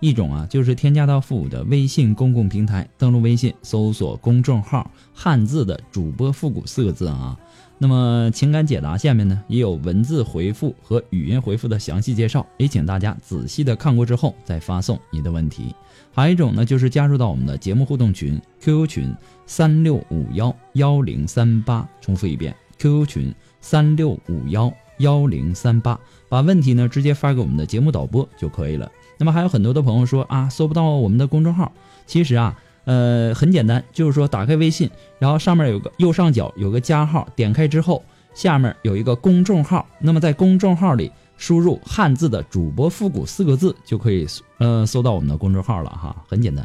一种啊就是添加到复古的微信公共平台，登录微信搜索公众号“汉字的主播复古”四个字啊。那么情感解答下面呢也有文字回复和语音回复的详细介绍，也请大家仔细的看过之后再发送你的问题。还有一种呢就是加入到我们的节目互动群 QQ 群三六五幺幺零三八，重复一遍 QQ 群三六五幺幺零三八，把问题呢直接发给我们的节目导播就可以了。那么还有很多的朋友说啊搜不到我们的公众号，其实啊。呃，很简单，就是说打开微信，然后上面有个右上角有个加号，点开之后，下面有一个公众号，那么在公众号里输入汉字的主播复古四个字，就可以呃搜到我们的公众号了哈，很简单。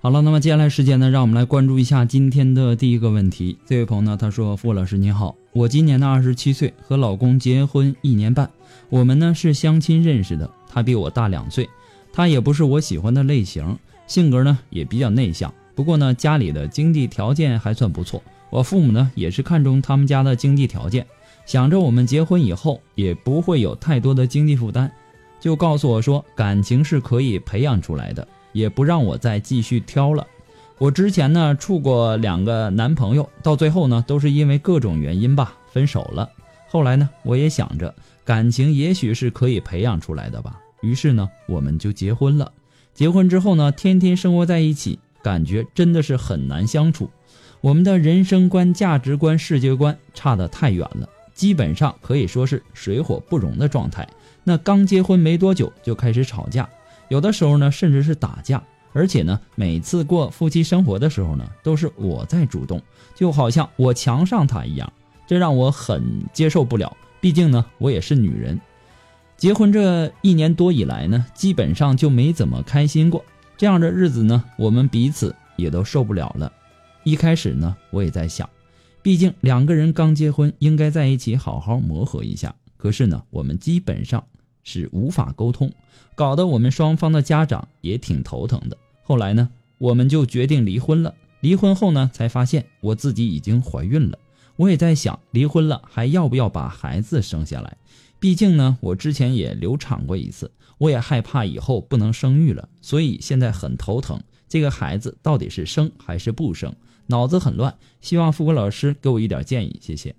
好了，那么接下来时间呢，让我们来关注一下今天的第一个问题。这位朋友呢，他说：“傅老师你好，我今年呢二十七岁，和老公结婚一年半，我们呢是相亲认识的，他比我大两岁，他也不是我喜欢的类型，性格呢也比较内向。不过呢，家里的经济条件还算不错，我父母呢也是看中他们家的经济条件，想着我们结婚以后也不会有太多的经济负担，就告诉我说感情是可以培养出来的。”也不让我再继续挑了。我之前呢处过两个男朋友，到最后呢都是因为各种原因吧分手了。后来呢我也想着感情也许是可以培养出来的吧，于是呢我们就结婚了。结婚之后呢天天生活在一起，感觉真的是很难相处。我们的人生观、价值观、世界观差得太远了，基本上可以说是水火不容的状态。那刚结婚没多久就开始吵架。有的时候呢，甚至是打架，而且呢，每次过夫妻生活的时候呢，都是我在主动，就好像我强上他一样，这让我很接受不了。毕竟呢，我也是女人。结婚这一年多以来呢，基本上就没怎么开心过。这样的日子呢，我们彼此也都受不了了。一开始呢，我也在想，毕竟两个人刚结婚，应该在一起好好磨合一下。可是呢，我们基本上。是无法沟通，搞得我们双方的家长也挺头疼的。后来呢，我们就决定离婚了。离婚后呢，才发现我自己已经怀孕了。我也在想，离婚了还要不要把孩子生下来？毕竟呢，我之前也流产过一次，我也害怕以后不能生育了，所以现在很头疼。这个孩子到底是生还是不生？脑子很乱。希望富国老师给我一点建议，谢谢。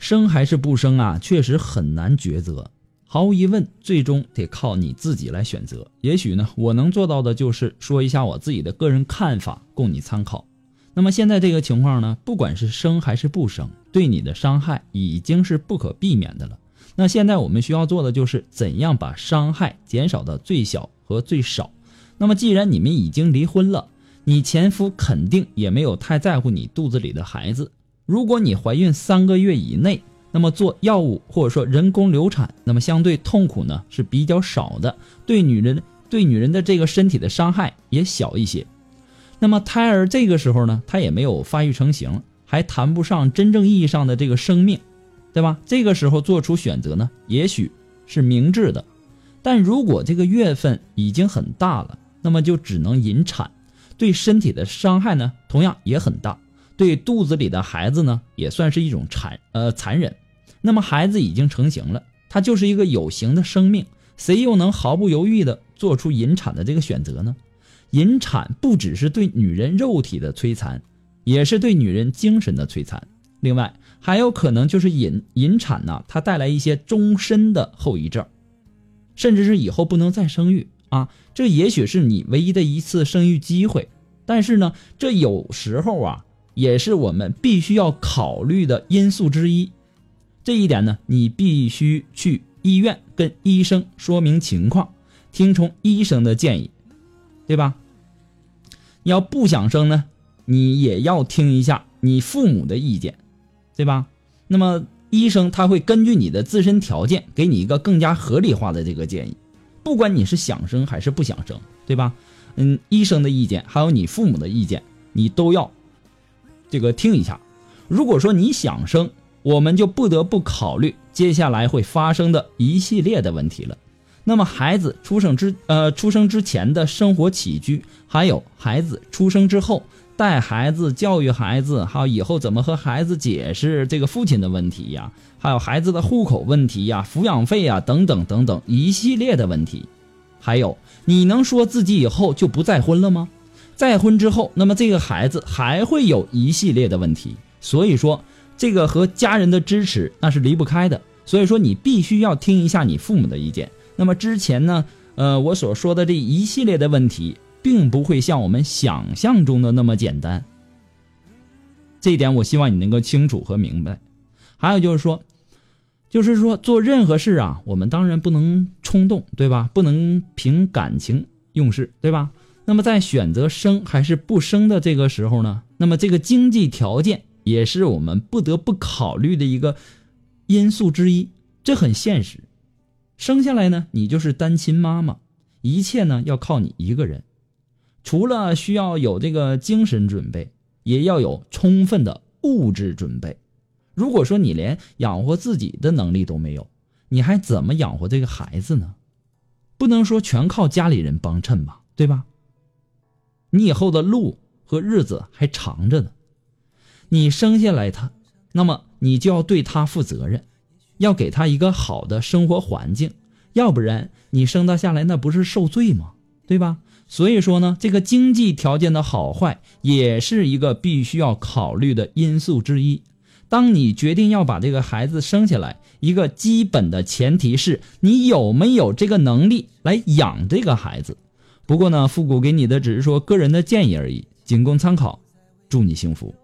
生还是不生啊？确实很难抉择。毫无疑问，最终得靠你自己来选择。也许呢，我能做到的就是说一下我自己的个人看法，供你参考。那么现在这个情况呢，不管是生还是不生，对你的伤害已经是不可避免的了。那现在我们需要做的就是怎样把伤害减少到最小和最少。那么既然你们已经离婚了，你前夫肯定也没有太在乎你肚子里的孩子。如果你怀孕三个月以内，那么做药物或者说人工流产，那么相对痛苦呢是比较少的，对女人对女人的这个身体的伤害也小一些。那么胎儿这个时候呢，他也没有发育成型，还谈不上真正意义上的这个生命，对吧？这个时候做出选择呢，也许是明智的。但如果这个月份已经很大了，那么就只能引产，对身体的伤害呢，同样也很大。对肚子里的孩子呢，也算是一种残呃残忍。那么孩子已经成型了，他就是一个有形的生命，谁又能毫不犹豫的做出引产的这个选择呢？引产不只是对女人肉体的摧残，也是对女人精神的摧残。另外，还有可能就是引引产呢，它带来一些终身的后遗症，甚至是以后不能再生育啊。这也许是你唯一的一次生育机会，但是呢，这有时候啊，也是我们必须要考虑的因素之一。这一点呢，你必须去医院跟医生说明情况，听从医生的建议，对吧？你要不想生呢，你也要听一下你父母的意见，对吧？那么医生他会根据你的自身条件，给你一个更加合理化的这个建议。不管你是想生还是不想生，对吧？嗯，医生的意见还有你父母的意见，你都要这个听一下。如果说你想生，我们就不得不考虑接下来会发生的一系列的问题了。那么孩子出生之呃出生之前的生活起居，还有孩子出生之后带孩子、教育孩子，还有以后怎么和孩子解释这个父亲的问题呀，还有孩子的户口问题呀、抚养费呀等等等等一系列的问题。还有，你能说自己以后就不再婚了吗？再婚之后，那么这个孩子还会有一系列的问题。所以说。这个和家人的支持那是离不开的，所以说你必须要听一下你父母的意见。那么之前呢，呃，我所说的这一系列的问题，并不会像我们想象中的那么简单。这一点我希望你能够清楚和明白。还有就是说，就是说做任何事啊，我们当然不能冲动，对吧？不能凭感情用事，对吧？那么在选择生还是不生的这个时候呢，那么这个经济条件。也是我们不得不考虑的一个因素之一，这很现实。生下来呢，你就是单亲妈妈，一切呢要靠你一个人。除了需要有这个精神准备，也要有充分的物质准备。如果说你连养活自己的能力都没有，你还怎么养活这个孩子呢？不能说全靠家里人帮衬吧，对吧？你以后的路和日子还长着呢。你生下来他，那么你就要对他负责任，要给他一个好的生活环境，要不然你生他下来那不是受罪吗？对吧？所以说呢，这个经济条件的好坏也是一个必须要考虑的因素之一。当你决定要把这个孩子生下来，一个基本的前提是你有没有这个能力来养这个孩子。不过呢，复古给你的只是说个人的建议而已，仅供参考。祝你幸福。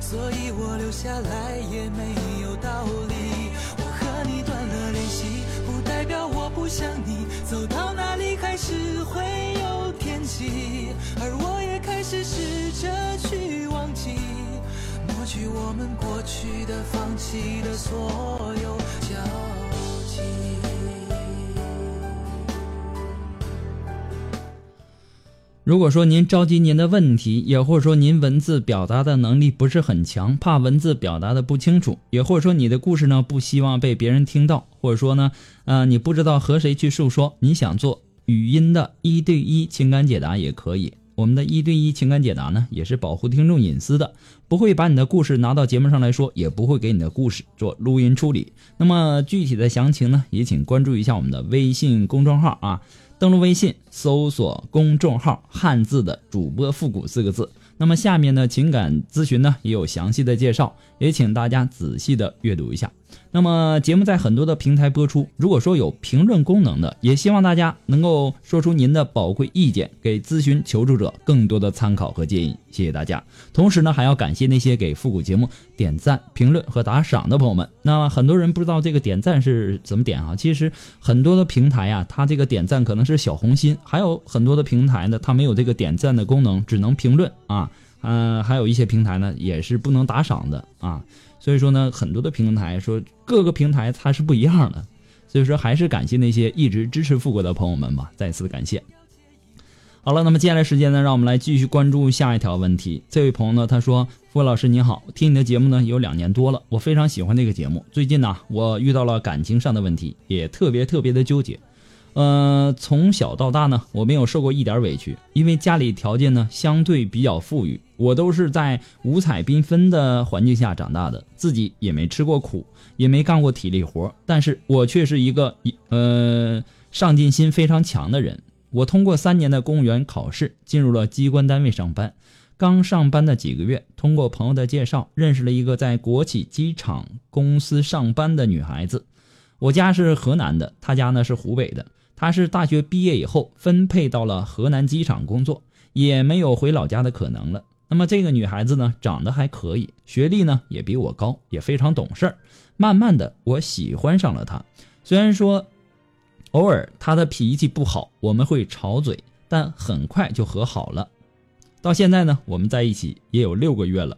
所以我留下来也没试着去忘记，抹去我们过去的、放弃的所有交如果说您着急您的问题，也或者说您文字表达的能力不是很强，怕文字表达的不清楚，也或者说你的故事呢不希望被别人听到，或者说呢，呃，你不知道和谁去诉说，你想做语音的一对一情感解答也可以。我们的一对一情感解答呢，也是保护听众隐私的，不会把你的故事拿到节目上来说，也不会给你的故事做录音处理。那么具体的详情呢，也请关注一下我们的微信公众号啊。登录微信，搜索公众号“汉字的主播复古”四个字。那么下面呢情感咨询呢，也有详细的介绍，也请大家仔细的阅读一下。那么节目在很多的平台播出，如果说有评论功能的，也希望大家能够说出您的宝贵意见，给咨询求助者更多的参考和建议。谢谢大家。同时呢，还要感谢那些给复古节目点赞、评论和打赏的朋友们。那很多人不知道这个点赞是怎么点啊？其实很多的平台呀，它这个点赞可能是小红心，还有很多的平台呢，它没有这个点赞的功能，只能评论啊。嗯，还有一些平台呢，也是不能打赏的啊。所以说呢，很多的平台说各个平台它是不一样的，所以说还是感谢那些一直支持富国的朋友们吧，再次感谢。好了，那么接下来时间呢，让我们来继续关注下一条问题。这位朋友呢，他说：“付老师你好，听你的节目呢有两年多了，我非常喜欢这个节目。最近呢，我遇到了感情上的问题，也特别特别的纠结。呃，从小到大呢，我没有受过一点委屈，因为家里条件呢相对比较富裕，我都是在五彩缤纷的环境下长大的，自己也没吃过苦，也没干过体力活，但是我却是一个呃上进心非常强的人。我通过三年的公务员考试，进入了机关单位上班。刚上班的几个月，通过朋友的介绍，认识了一个在国企机场公司上班的女孩子。我家是河南的，她家呢是湖北的。她是大学毕业以后分配到了河南机场工作，也没有回老家的可能了。那么这个女孩子呢，长得还可以，学历呢也比我高，也非常懂事儿。慢慢的，我喜欢上了她。虽然说偶尔她的脾气不好，我们会吵嘴，但很快就和好了。到现在呢，我们在一起也有六个月了，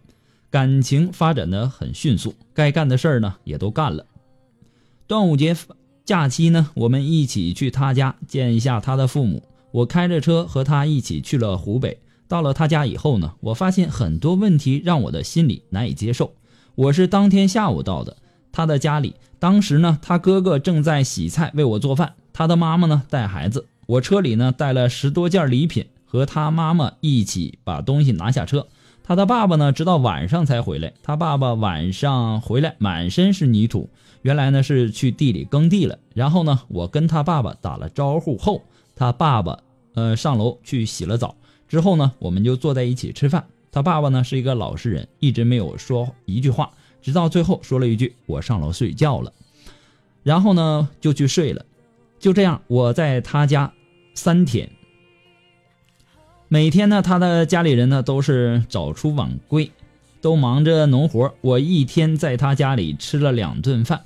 感情发展的很迅速，该干的事儿呢也都干了。端午节假期呢，我们一起去他家见一下他的父母。我开着车和他一起去了湖北。到了他家以后呢，我发现很多问题让我的心里难以接受。我是当天下午到的他的家里，当时呢，他哥哥正在洗菜为我做饭，他的妈妈呢带孩子。我车里呢带了十多件礼品。和他妈妈一起把东西拿下车，他的爸爸呢，直到晚上才回来。他爸爸晚上回来满身是泥土，原来呢是去地里耕地了。然后呢，我跟他爸爸打了招呼后，他爸爸呃上楼去洗了澡。之后呢，我们就坐在一起吃饭。他爸爸呢是一个老实人，一直没有说一句话，直到最后说了一句：“我上楼睡觉了。”然后呢就去睡了。就这样，我在他家三天。每天呢，他的家里人呢都是早出晚归，都忙着农活。我一天在他家里吃了两顿饭，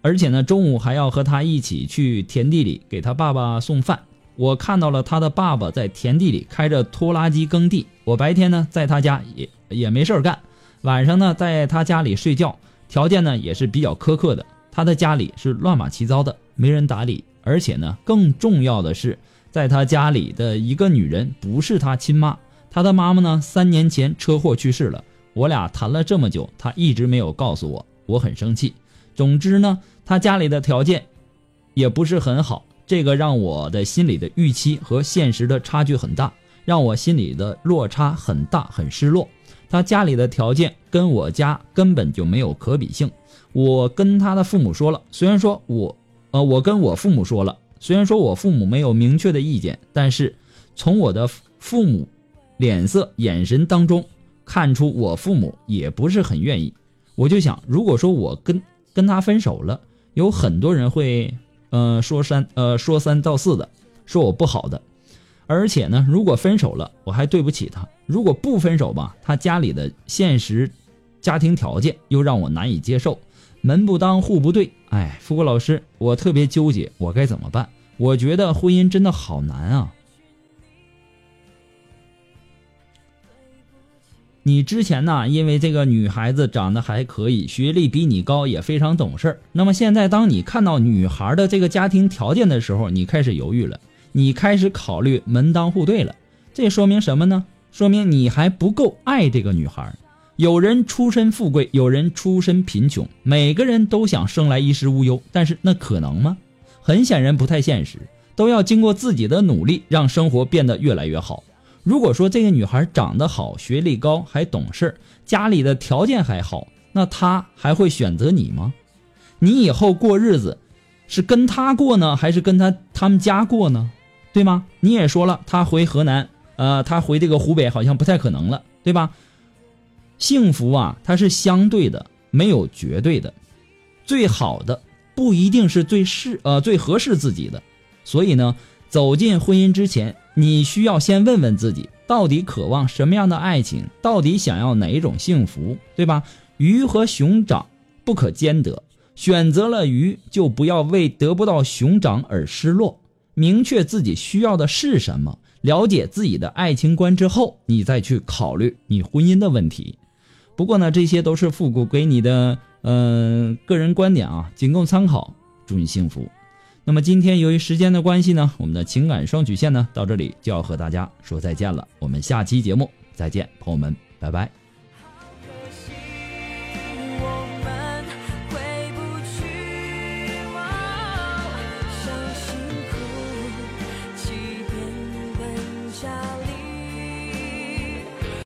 而且呢，中午还要和他一起去田地里给他爸爸送饭。我看到了他的爸爸在田地里开着拖拉机耕地。我白天呢在他家也也没事干，晚上呢在他家里睡觉。条件呢也是比较苛刻的，他的家里是乱码七糟的，没人打理。而且呢，更重要的是。在他家里的一个女人不是他亲妈，他的妈妈呢，三年前车祸去世了。我俩谈了这么久，他一直没有告诉我，我很生气。总之呢，他家里的条件也不是很好，这个让我的心里的预期和现实的差距很大，让我心里的落差很大，很失落。他家里的条件跟我家根本就没有可比性。我跟他的父母说了，虽然说我，呃，我跟我父母说了。虽然说我父母没有明确的意见，但是从我的父母脸色、眼神当中看出，我父母也不是很愿意。我就想，如果说我跟跟他分手了，有很多人会，呃，说三呃说三道四的，说我不好的。而且呢，如果分手了，我还对不起他；如果不分手吧，他家里的现实家庭条件又让我难以接受。门不当户不对，哎，富国老师，我特别纠结，我该怎么办？我觉得婚姻真的好难啊！你之前呢，因为这个女孩子长得还可以，学历比你高，也非常懂事那么现在，当你看到女孩的这个家庭条件的时候，你开始犹豫了，你开始考虑门当户对了。这说明什么呢？说明你还不够爱这个女孩。有人出身富贵，有人出身贫穷，每个人都想生来衣食无忧，但是那可能吗？很显然不太现实，都要经过自己的努力，让生活变得越来越好。如果说这个女孩长得好，学历高，还懂事，家里的条件还好，那她还会选择你吗？你以后过日子，是跟她过呢，还是跟她他们家过呢？对吗？你也说了，她回河南，呃，她回这个湖北好像不太可能了，对吧？幸福啊，它是相对的，没有绝对的。最好的不一定是最适呃最合适自己的，所以呢，走进婚姻之前，你需要先问问自己，到底渴望什么样的爱情，到底想要哪一种幸福，对吧？鱼和熊掌不可兼得，选择了鱼，就不要为得不到熊掌而失落。明确自己需要的是什么，了解自己的爱情观之后，你再去考虑你婚姻的问题。不过呢，这些都是复古给你的，嗯，个人观点啊，仅供参考。祝你幸福。那么今天由于时间的关系呢，我们的情感双曲线呢，到这里就要和大家说再见了。我们下期节目再见，朋友们，拜拜。